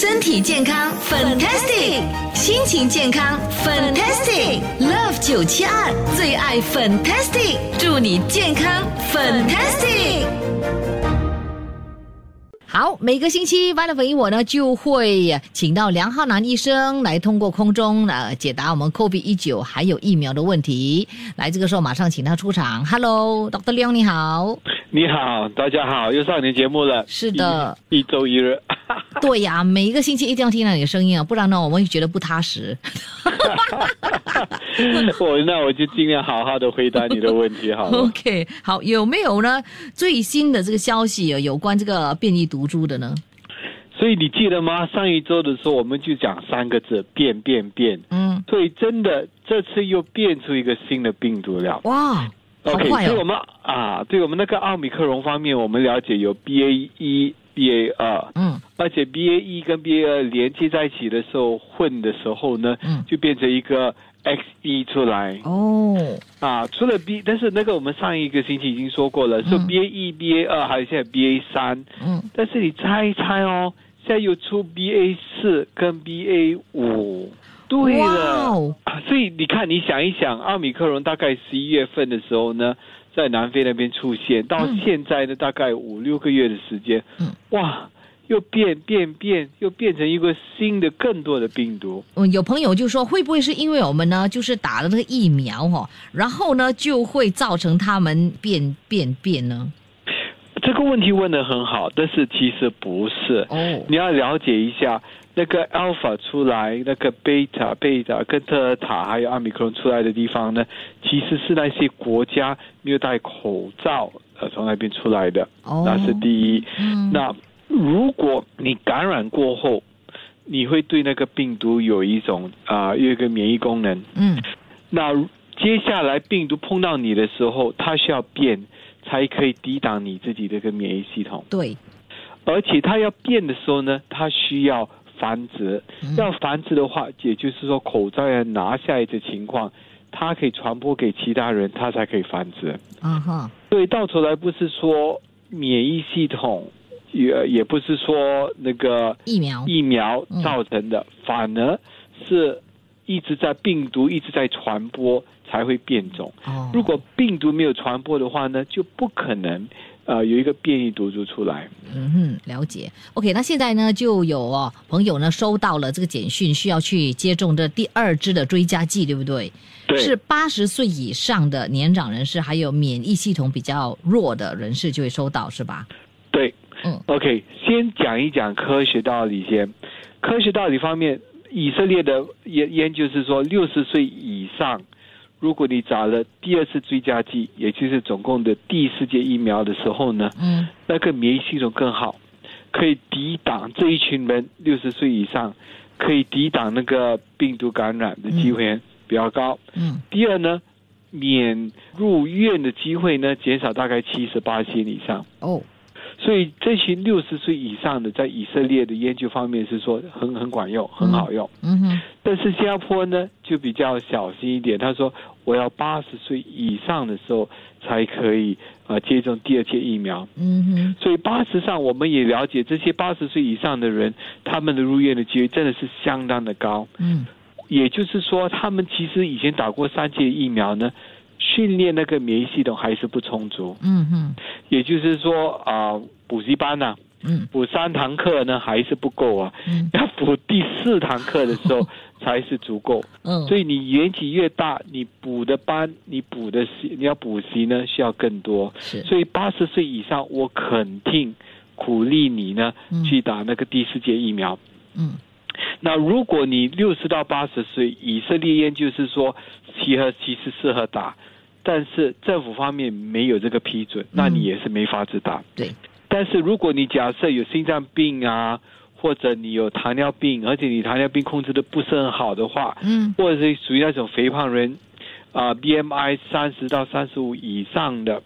身体健康，fantastic；心情健康，fantastic。Love 九七二最爱 fantastic，祝你健康，fantastic。好，每个星期 v i t a 我呢就会请到梁浩南医生来通过空中呃解答我们 COVID 一九还有疫苗的问题。来，这个时候马上请他出场。Hello，Dr. 梁你好。你好，大家好，又上你节目了。是的，一周一日。对呀，每一个星期一定要听到你的声音啊，不然呢，我们会觉得不踏实。我那我就尽量好好的回答你的问题，好了 OK，好，有没有呢？最新的这个消息有关这个变异毒株的呢？所以你记得吗？上一周的时候，我们就讲三个字：变变变。嗯。所以真的，这次又变出一个新的病毒了。哇！OK，对我们啊，对我们那个奥米克戎方面，我们了解有 BA 一、BA 二，嗯，而且 BA 一跟 BA 二连接在一起的时候混的时候呢，嗯，就变成一个 XE 出来。哦，啊，除了 B，但是那个我们上一个星期已经说过了，是 BA 一、BA 二，还有现在 BA 三，嗯，但是你猜一猜哦，现在又出 BA 四跟 BA 五。对了，所以你看，你想一想，奥米克戎大概十一月份的时候呢，在南非那边出现，到现在呢，大概五六个月的时间，哇，又变变变，又变成一个新的、更多的病毒。嗯，有朋友就说，会不会是因为我们呢，就是打了那个疫苗哦，然后呢，就会造成他们变变变呢？这个问题问的很好，但是其实不是。哦，你要了解一下。那个 alpha 出来，那个 beta、贝塔跟德尔塔还有阿米克戎出来的地方呢，其实是那些国家没有戴口罩呃从那边出来的，那是第一。那如果你感染过后，你会对那个病毒有一种啊有一个免疫功能。嗯。那接下来病毒碰到你的时候，它需要变才可以抵挡你自己的一个免疫系统。对。而且它要变的时候呢，它需要。繁殖要繁殖的话，也就是说口罩要拿下来的情况，它可以传播给其他人，它才可以繁殖。啊哈，所以到头来不是说免疫系统，也也不是说那个疫苗疫苗造成的，反而是一直在病毒一直在传播才会变种。哦，如果病毒没有传播的话呢，就不可能。呃，有一个变异毒株出来。嗯哼，了解。OK，那现在呢，就有哦朋友呢收到了这个简讯，需要去接种这第二支的追加剂，对不对？对。是八十岁以上的年长人士，还有免疫系统比较弱的人士就会收到，是吧？对。嗯。OK，先讲一讲科学道理先。科学道理方面，以色列的研研究是说，六十岁以上。如果你打了第二次追加剂，也就是总共的第四剂疫苗的时候呢，嗯，那个免疫系统更好，可以抵挡这一群人六十岁以上，可以抵挡那个病毒感染的机会比较高。嗯，第二呢，免入院的机会呢减少大概七十八千以上。哦。所以这群六十岁以上的，在以色列的研究方面是说很很管用，很好用。嗯哼。但是新加坡呢，就比较小心一点。他说，我要八十岁以上的时候才可以啊接种第二剂疫苗。嗯哼。所以八十上，我们也了解这些八十岁以上的人，他们的入院的几率真的是相当的高。嗯。也就是说，他们其实以前打过三剂疫苗呢。训练那个免疫系统还是不充足，嗯哼，也就是说啊，补习班呢，嗯，补三堂课呢还是不够啊，嗯，要补第四堂课的时候 才是足够，嗯，所以你年纪越大，你补的班，你补的习，你要补习呢需要更多，是，所以八十岁以上，我肯定鼓励你呢去打那个第四节疫苗，嗯，那如果你六十到八十岁，以色列研究是说，其合其实适合打。但是政府方面没有这个批准，那你也是没法子打。对。但是如果你假设有心脏病啊，或者你有糖尿病，而且你糖尿病控制的不是很好的话，嗯。或者是属于那种肥胖人，啊、b m i 三十到三十五以上的，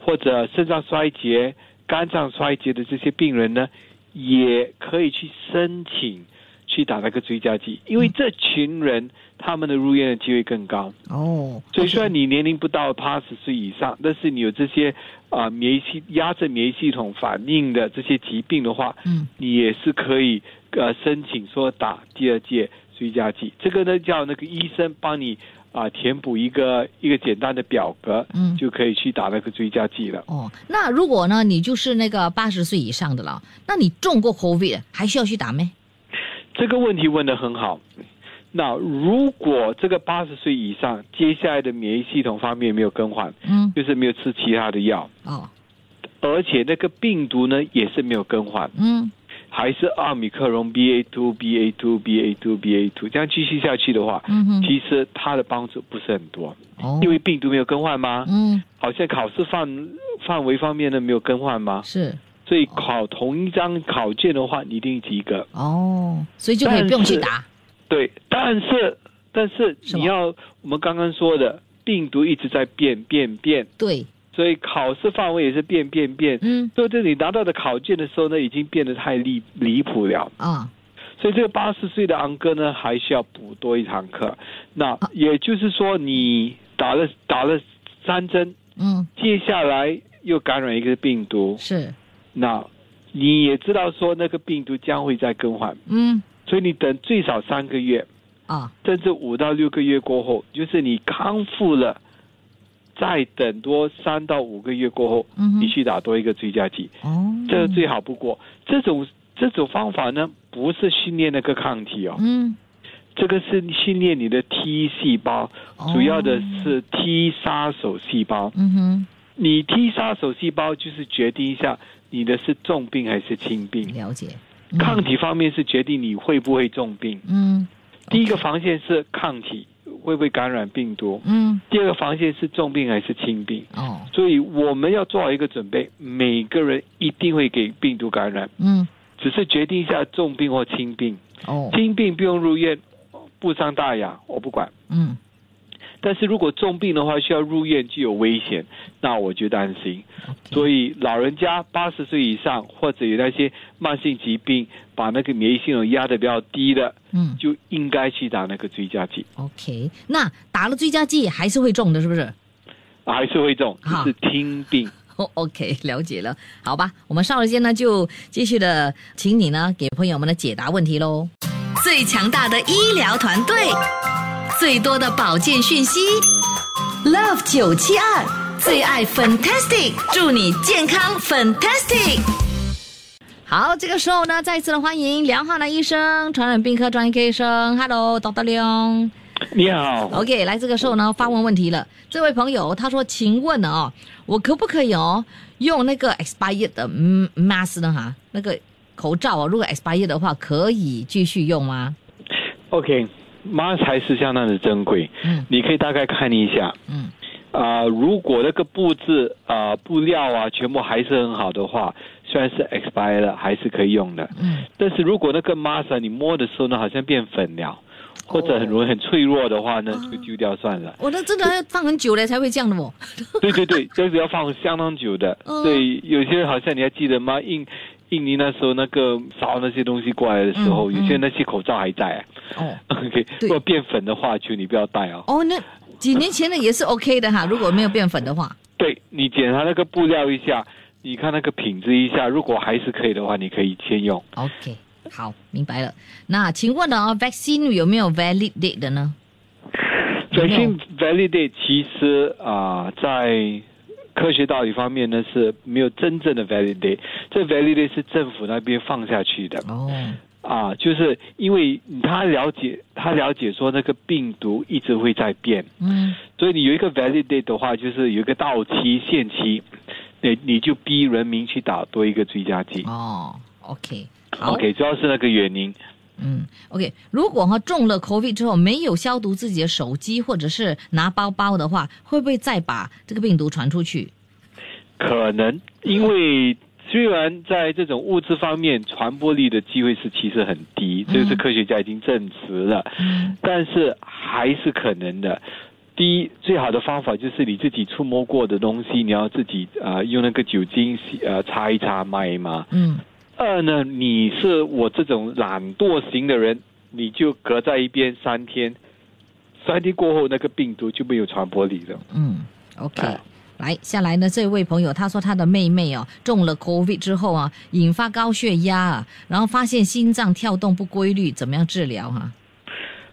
或者肾脏衰竭、肝脏衰竭的这些病人呢，也可以去申请去打那个追加剂，因为这群人他们的入院的机会更高。哦，所以虽然你年龄不到八十岁以上，但是你有这些啊、免疫系压制免疫系统反应的这些疾病的话，嗯你也是可以呃申请说打第二届追加剂。这个呢叫那个医生帮你啊、填补一个一个简单的表格，嗯就可以去打那个追加剂了。哦，那如果呢，你就是那个八十岁以上的了，那你中过 COVID 还需要去打没？这个问题问得很好。那如果这个八十岁以上，接下来的免疫系统方面没有更换，嗯。就是没有吃其他的药，哦。而且那个病毒呢也是没有更换，嗯。还是奥米克戎 BA two BA two BA two BA two 这样继续下去的话，嗯哼。其实它的帮助不是很多，哦，因为病毒没有更换吗？嗯。好像考试范范围方面呢没有更换吗？是所以考同一张考卷的话，你一定及格。哦，所以就可以不用去答。对，但是但是你要我们刚刚说的，病毒一直在变变变，对，所以考试范围也是变变变。嗯所以这你拿到的考卷的时候呢，已经变得太离离谱了。啊所以这个八十岁的昂哥呢，还需要补多一堂课。那啊也就是说，你打了打了三针，嗯接下来又感染一个病毒，是那你也知道说那个病毒将会在更换，嗯。所以你等最少三个月，啊。甚至五到六个月过后，就是你康复了，再等多三到五个月过后，嗯你去打多一个追加剂，哦。这个最好不过。这种这种方法呢，不是训练那个抗体哦，嗯。这个是训练你的 T 细胞，哦。主要的是 T 杀手细胞。嗯哼。你 T 杀手细胞就是决定一下你的是重病还是轻病。了解。嗯抗体方面是决定你会不会重病。嗯第一个防线是抗体会不会感染病毒，嗯第二个防线是重病还是轻病。哦所以我们要做好一个准备，每个人一定会给病毒感染，嗯只是决定一下重病或轻病。哦轻病不用入院，不伤大雅，我不管。嗯但是如果重病的话，需要入院就有危险，那我就担心。所以老人家八十岁以上，或者有那些慢性疾病，把那个免疫系统压得比较低的，嗯就应该去打那个追加剂，OK，那打了追加剂还是会中的，是不是？还是会中，就是听病。哦，OK，了解了。好吧，我们稍后间呢就继续的，请你呢给朋友们的解答问题喽。最强大的医疗团队，最多的保健讯息，Love 九七二最爱 Fantastic，祝你健康 Fantastic。好，这个时候呢，再一次的欢迎梁浩南医生，传染病科专业医生，Hello，Dr. 梁。你好，OK，来这个时候呢，发问问题了。这位朋友他说：“请问哦，我可不可以哦用那个 expired 的嗯 mask 呢？哈，那个口罩哦，如果 expired 的话，可以继续用吗？OK，妈才是相当的珍贵，嗯你可以大概看一下。嗯啊、如果那个布置啊、布料啊全部还是很好的话，虽然是 expired 了，还是可以用的。嗯但是如果那个 mask 啊你摸的时候呢，好像变粉了，或者很容易很脆弱的话呢，就丢掉算了。我那真的要放很久了才会这样的哦。对对对，这是要放相当久的。嗯对有些好像你还记得吗？印印尼那时候那个烧那些东西过来的时候，嗯有些那些口罩还在、哦 OK，如果变粉的话，就你不要戴哦。哦，那几年前的也是 OK 的哈，如果没有变粉的话。对你检查那个布料一下，你看那个品质一下，如果还是可以的话，你可以先用。OK，好，明白了。那请问呢，vaccine 有没有 valid date 的呢？没有 Vaccine validate 其实啊、在科学道理方面呢是没有真正的 validate，这 validate 是政府那边放下去的哦，啊，就是因为他了解他了解说那个病毒一直会在变，嗯所以你有一个 validate 的话，就是有一个到期限期，你你就逼人民去打多一个追加剂。哦，OK，好 OK，主要是那个原因。嗯，OK。如果哈中了 COVID 之后没有消毒自己的手机或者是拿包包的话，会不会再把这个病毒传出去？可能因为虽然在这种物质方面传播力的机会是其实很低，这是科学家已经证实了，嗯但是还是可能的。第一，最好的方法就是你自己触摸过的东西，你要自己呃用那个酒精洗呃擦一擦、抹一抹。嗯二呢，你是我这种懒惰型的人，你就隔在一边三天，三天过后那个病毒就没有传播力了。嗯，OK。啊来，下来呢，这位朋友他说他的妹妹哦中了 COVID 之后啊，引发高血压啊，然后发现心脏跳动不规律，怎么样治疗哈、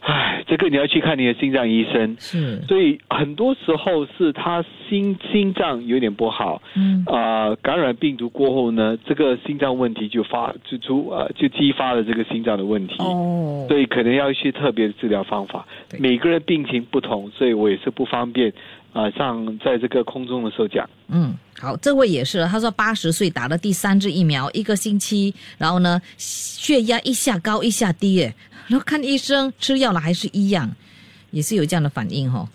唉，这个你要去看你的心脏医生。是，所以很多时候是他心心脏有点不好，嗯。啊，感染病毒过后呢，这个心脏问题就发就出呃就激发了这个心脏的问题。哦，所以可能要一些特别的治疗方法。对，每个人病情不同，所以我也是不方便啊、上在这个空中的时候讲。嗯，好，这位也是，他说八十岁打了第三支疫苗，一个星期，然后呢，血压一下高一下低，哎，然后看医生吃药了还是一样，也是有这样的反应哦。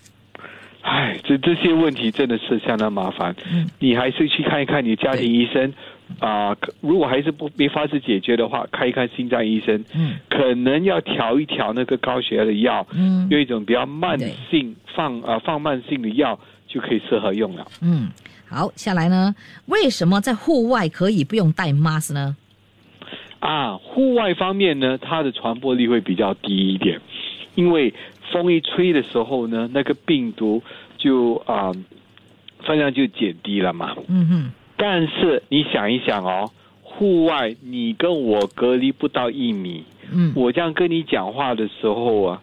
唉，这这些问题真的是相当麻烦，嗯你还是去看一看你家庭医生啊、可如果还是不没法子解决的话，看一看心脏医生，嗯可能要调一调那个高血压的药，嗯用一种比较慢性放啊、放慢性的药就可以适合用了。嗯，好，下来呢，为什么在户外可以不用戴 mask 呢？啊，户外方面呢，它的传播力会比较低一点，因为风一吹的时候呢，那个病毒就啊、分量就减低了嘛。嗯哼，但是你想一想哦，户外你跟我隔离不到一米，嗯。我这样跟你讲话的时候啊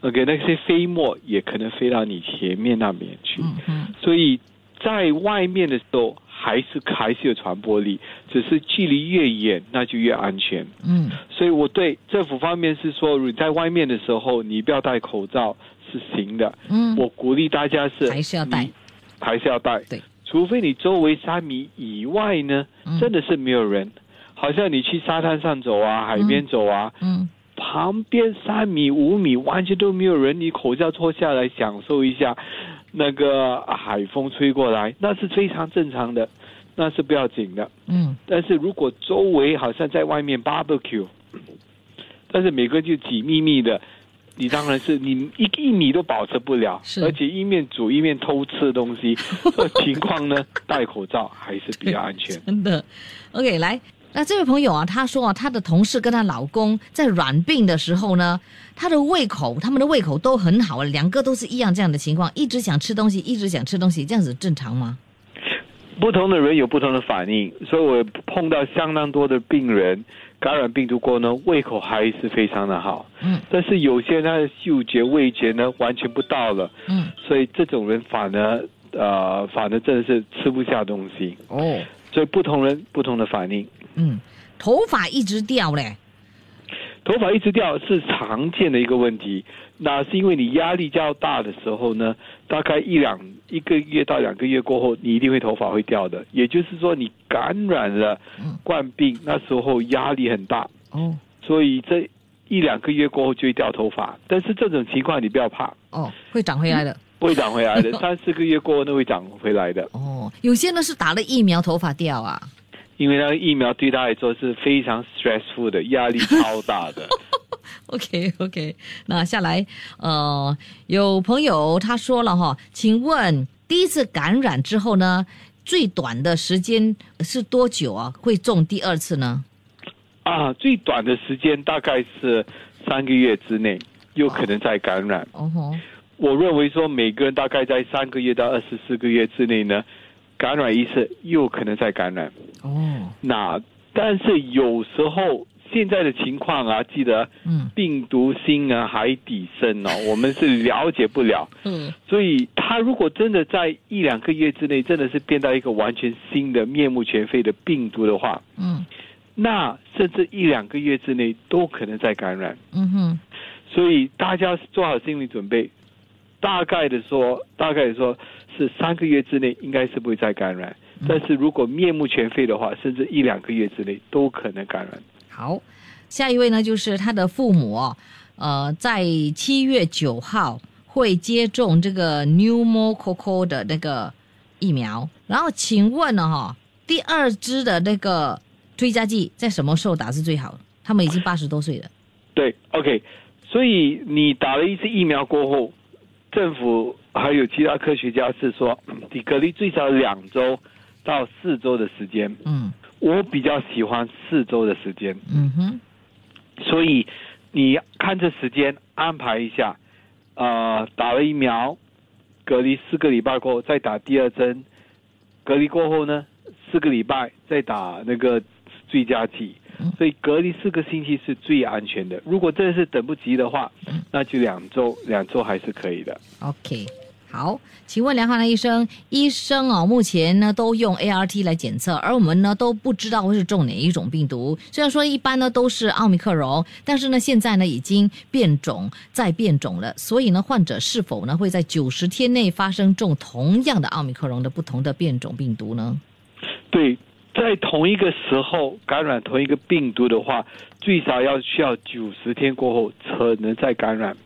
，OK，那些飞沫也可能飞到你前面那边去，嗯嗯，所以在外面的时候还是还是有传播力，只是距离越远那就越安全。嗯。所以我对政府方面是说，你在外面的时候你不要戴口罩是行的，嗯，我鼓励大家是还是要戴，还是要戴。对，除非你周围三米以外呢，嗯。真的是没有人，好像你去沙滩上走啊，海边走啊，嗯。旁边三米五米完全都没有人，你口罩脱下来享受一下那个海风吹过来，那是非常正常的，那是不要紧的。嗯。但是如果周围好像在外面 barbecue，但是每个人就挤密密的，你当然是你一一米都保持不了，而且一面煮一面偷吃东西，这 情况呢，戴口罩还是比较安全。真的。OK，来，那这位朋友啊，他说啊，他的同事跟他老公在软病的时候呢，他的胃口，他们的胃口都很好，两个都是一样这样的情况，一直想吃东西，一直想吃东西，这样子正常吗？不同的人有不同的反应，所以我碰到相当多的病人感染病毒过后呢，胃口还是非常的好，嗯。但是有些人他的嗅觉、味觉呢完全不到了，嗯，所以这种人反而呃反而真的是吃不下东西。哦，所以不同人不同的反应。嗯，头发一直掉嘞，头发一直掉是常见的一个问题，那是因为你压力较大的时候呢，大概一两一个月到两个月过后，你一定会头发会掉的。也就是说，你感染了嗯冠病，那时候压力很大，哦所以这一两个月过后就会掉头发。但是这种情况你不要怕，哦，会长回来的。不会长回来的，三四个月过后那会长回来的，哦，有些呢是打了疫苗头发掉啊。因为那个疫苗对他来说是非常 stressful 的，压力 超大的。OK OK，那下来，呃，有朋友他说了哈，请问第一次感染之后呢，最短的时间是多久啊？会中第二次呢？啊，最短的时间大概是三个月之内，有可能再感染。哦吼，我认为说每个人大概在三个月到二十四个月之内呢，感染一次，又可能再感染。哦，那但是有时候现在的情况啊，记得嗯病毒性啊，海底深哦，我们是了解不了。嗯所以他如果真的在一两个月之内，真的是变到一个完全新的面目全非的病毒的话，嗯那甚至一两个月之内都可能再感染。嗯哼，所以大家做好心理准备，大概的说，大概的说是三个月之内应该是不会再感染，但是如果面目全非的话，甚至一两个月之内都可能感染。好，下一位呢就是他的父母哦，呃，在七月九号会接种这个 pneumococcal 的那个疫苗，然后请问呢哈、第二支的那个追加剂在什么时候打是最好？他们已经八十多岁了。对，OK，所以你打了一次疫苗过后，政府还有其他科学家是说，你隔离最少两周到四周的时间。嗯。我比较喜欢四周的时间，嗯哼，所以你看这时间安排一下，呃，打了疫苗，隔离四个礼拜过后再打第二针，隔离过后呢，四个礼拜再打那个追加剂。嗯，所以隔离四个星期是最安全的。如果真的是等不及的话，那就两周，两周还是可以的。OK，好，请问梁汉南医生，医生哦，目前呢都用 ART 来检测，而我们呢都不知道会是中哪一种病毒。虽然说一般呢都是奥密克戎，但是呢现在呢已经变种再变种了，所以呢患者是否呢会在九十天内发生中同样的奥密克戎的不同的变种病毒呢？对，在同一个时候感染同一个病毒的话，最少要需要九十天过后才能再感染。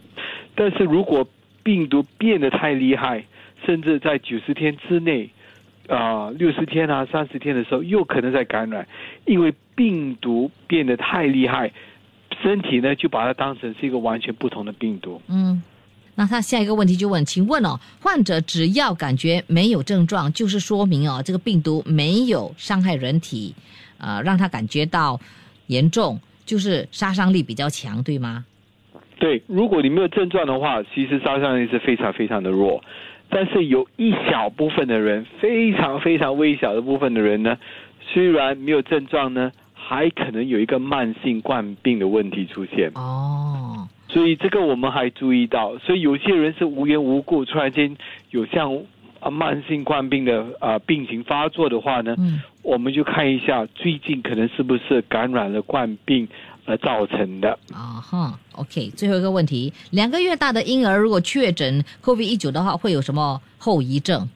但是如果病毒变得太厉害，甚至在九十天之内，啊六十天啊三十天的时候，又可能在感染，因为病毒变得太厉害，身体呢就把它当成是一个完全不同的病毒。嗯，那他下一个问题就问，请问哦，患者只要感觉没有症状，就是说明哦，这个病毒没有伤害人体，呃，让他感觉到严重，就是杀伤力比较强，对吗？对，如果你没有症状的话，其实杀伤力是非常非常的弱。但是有一小部分的人，非常非常微小的部分的人呢，虽然没有症状呢，还可能有一个慢性冠病的问题出现。哦，所以这个我们还注意到，所以有些人是无缘无故突然间有像啊慢性冠病的啊病情发作的话呢，嗯我们就看一下最近可能是不是感染了冠病而造成的。啊哈，OK，最后一个问题，两个月大的婴儿如果确诊 COVID 一九的话，会有什么后遗症？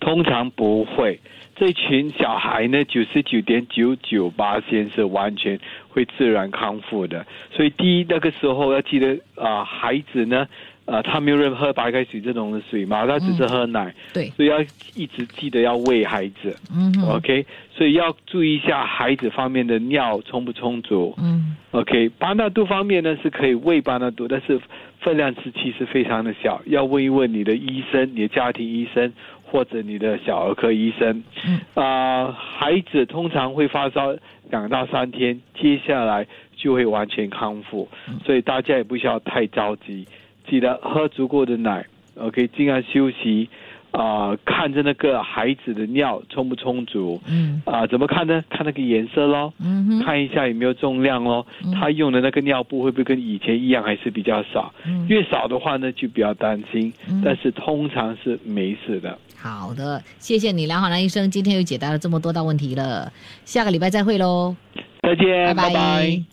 通常不会。这群小孩呢，九十九点九九八先是完全会自然康复的。所以第一那个时候要记得啊、孩子呢，呃，他没有任何喝白开水这种的水嘛，他只是喝奶，对，所以要一直记得要喂孩子。嗯，OK，所以要注意一下孩子方面的尿充不充足。嗯 OK，巴纳度方面呢是可以喂巴纳度，但是分量是其实非常的小，要问一问你的医生、你的家庭医生或者你的小儿科医生。嗯啊、孩子通常会发烧两到三天，接下来就会完全康复，所以大家也不需要太着急，记得喝足够的奶，OK，尽量休息。啊、看着那个孩子的尿充不充足，嗯啊、怎么看呢？看那个颜色咯，嗯哼，看一下有没有重量咯。嗯他用的那个尿布会不会跟以前一样，还是比较少？嗯越少的话呢，就比较担心。嗯但是通常是没事的。好的，谢谢你，梁好南医生，今天又解答了这么多道问题了，下个礼拜再会喽，再见，拜拜拜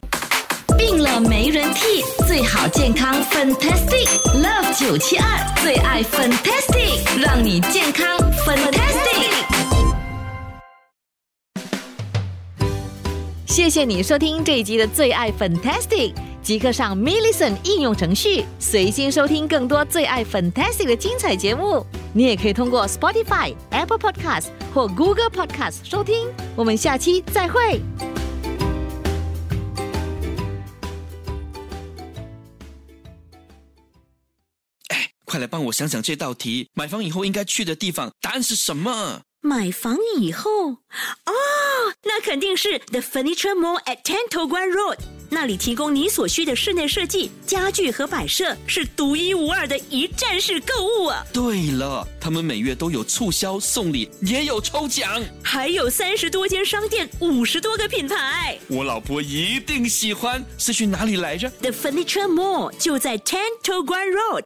病了没人替，最好健康 Fantastic Love 九七二最爱 Fantastic，让你健康 Fantastic。谢谢你收听这一集的最爱 Fantastic，即刻上 m i l l i c e n t 应用程序，随心收听更多最爱 Fantastic 的精彩节目。你也可以通过 Spotify、Apple Podcast 或 Google Podcast 收听。我们下期再会。快来帮我想想这道题，买房以后应该去的地方，答案是什么？买房以后，哦，那肯定是 The Furniture Mall at Ten t o g u a n Road，那里提供你所需的室内设计、家具和摆设，是独一无二的一站式购物啊！对了，他们每月都有促销、送礼，也有抽奖。还有三十多间商店，五十多个品牌。我老婆一定喜欢。是去哪里来着？The Furniture Mall 就在 Ten t o g u a n Road。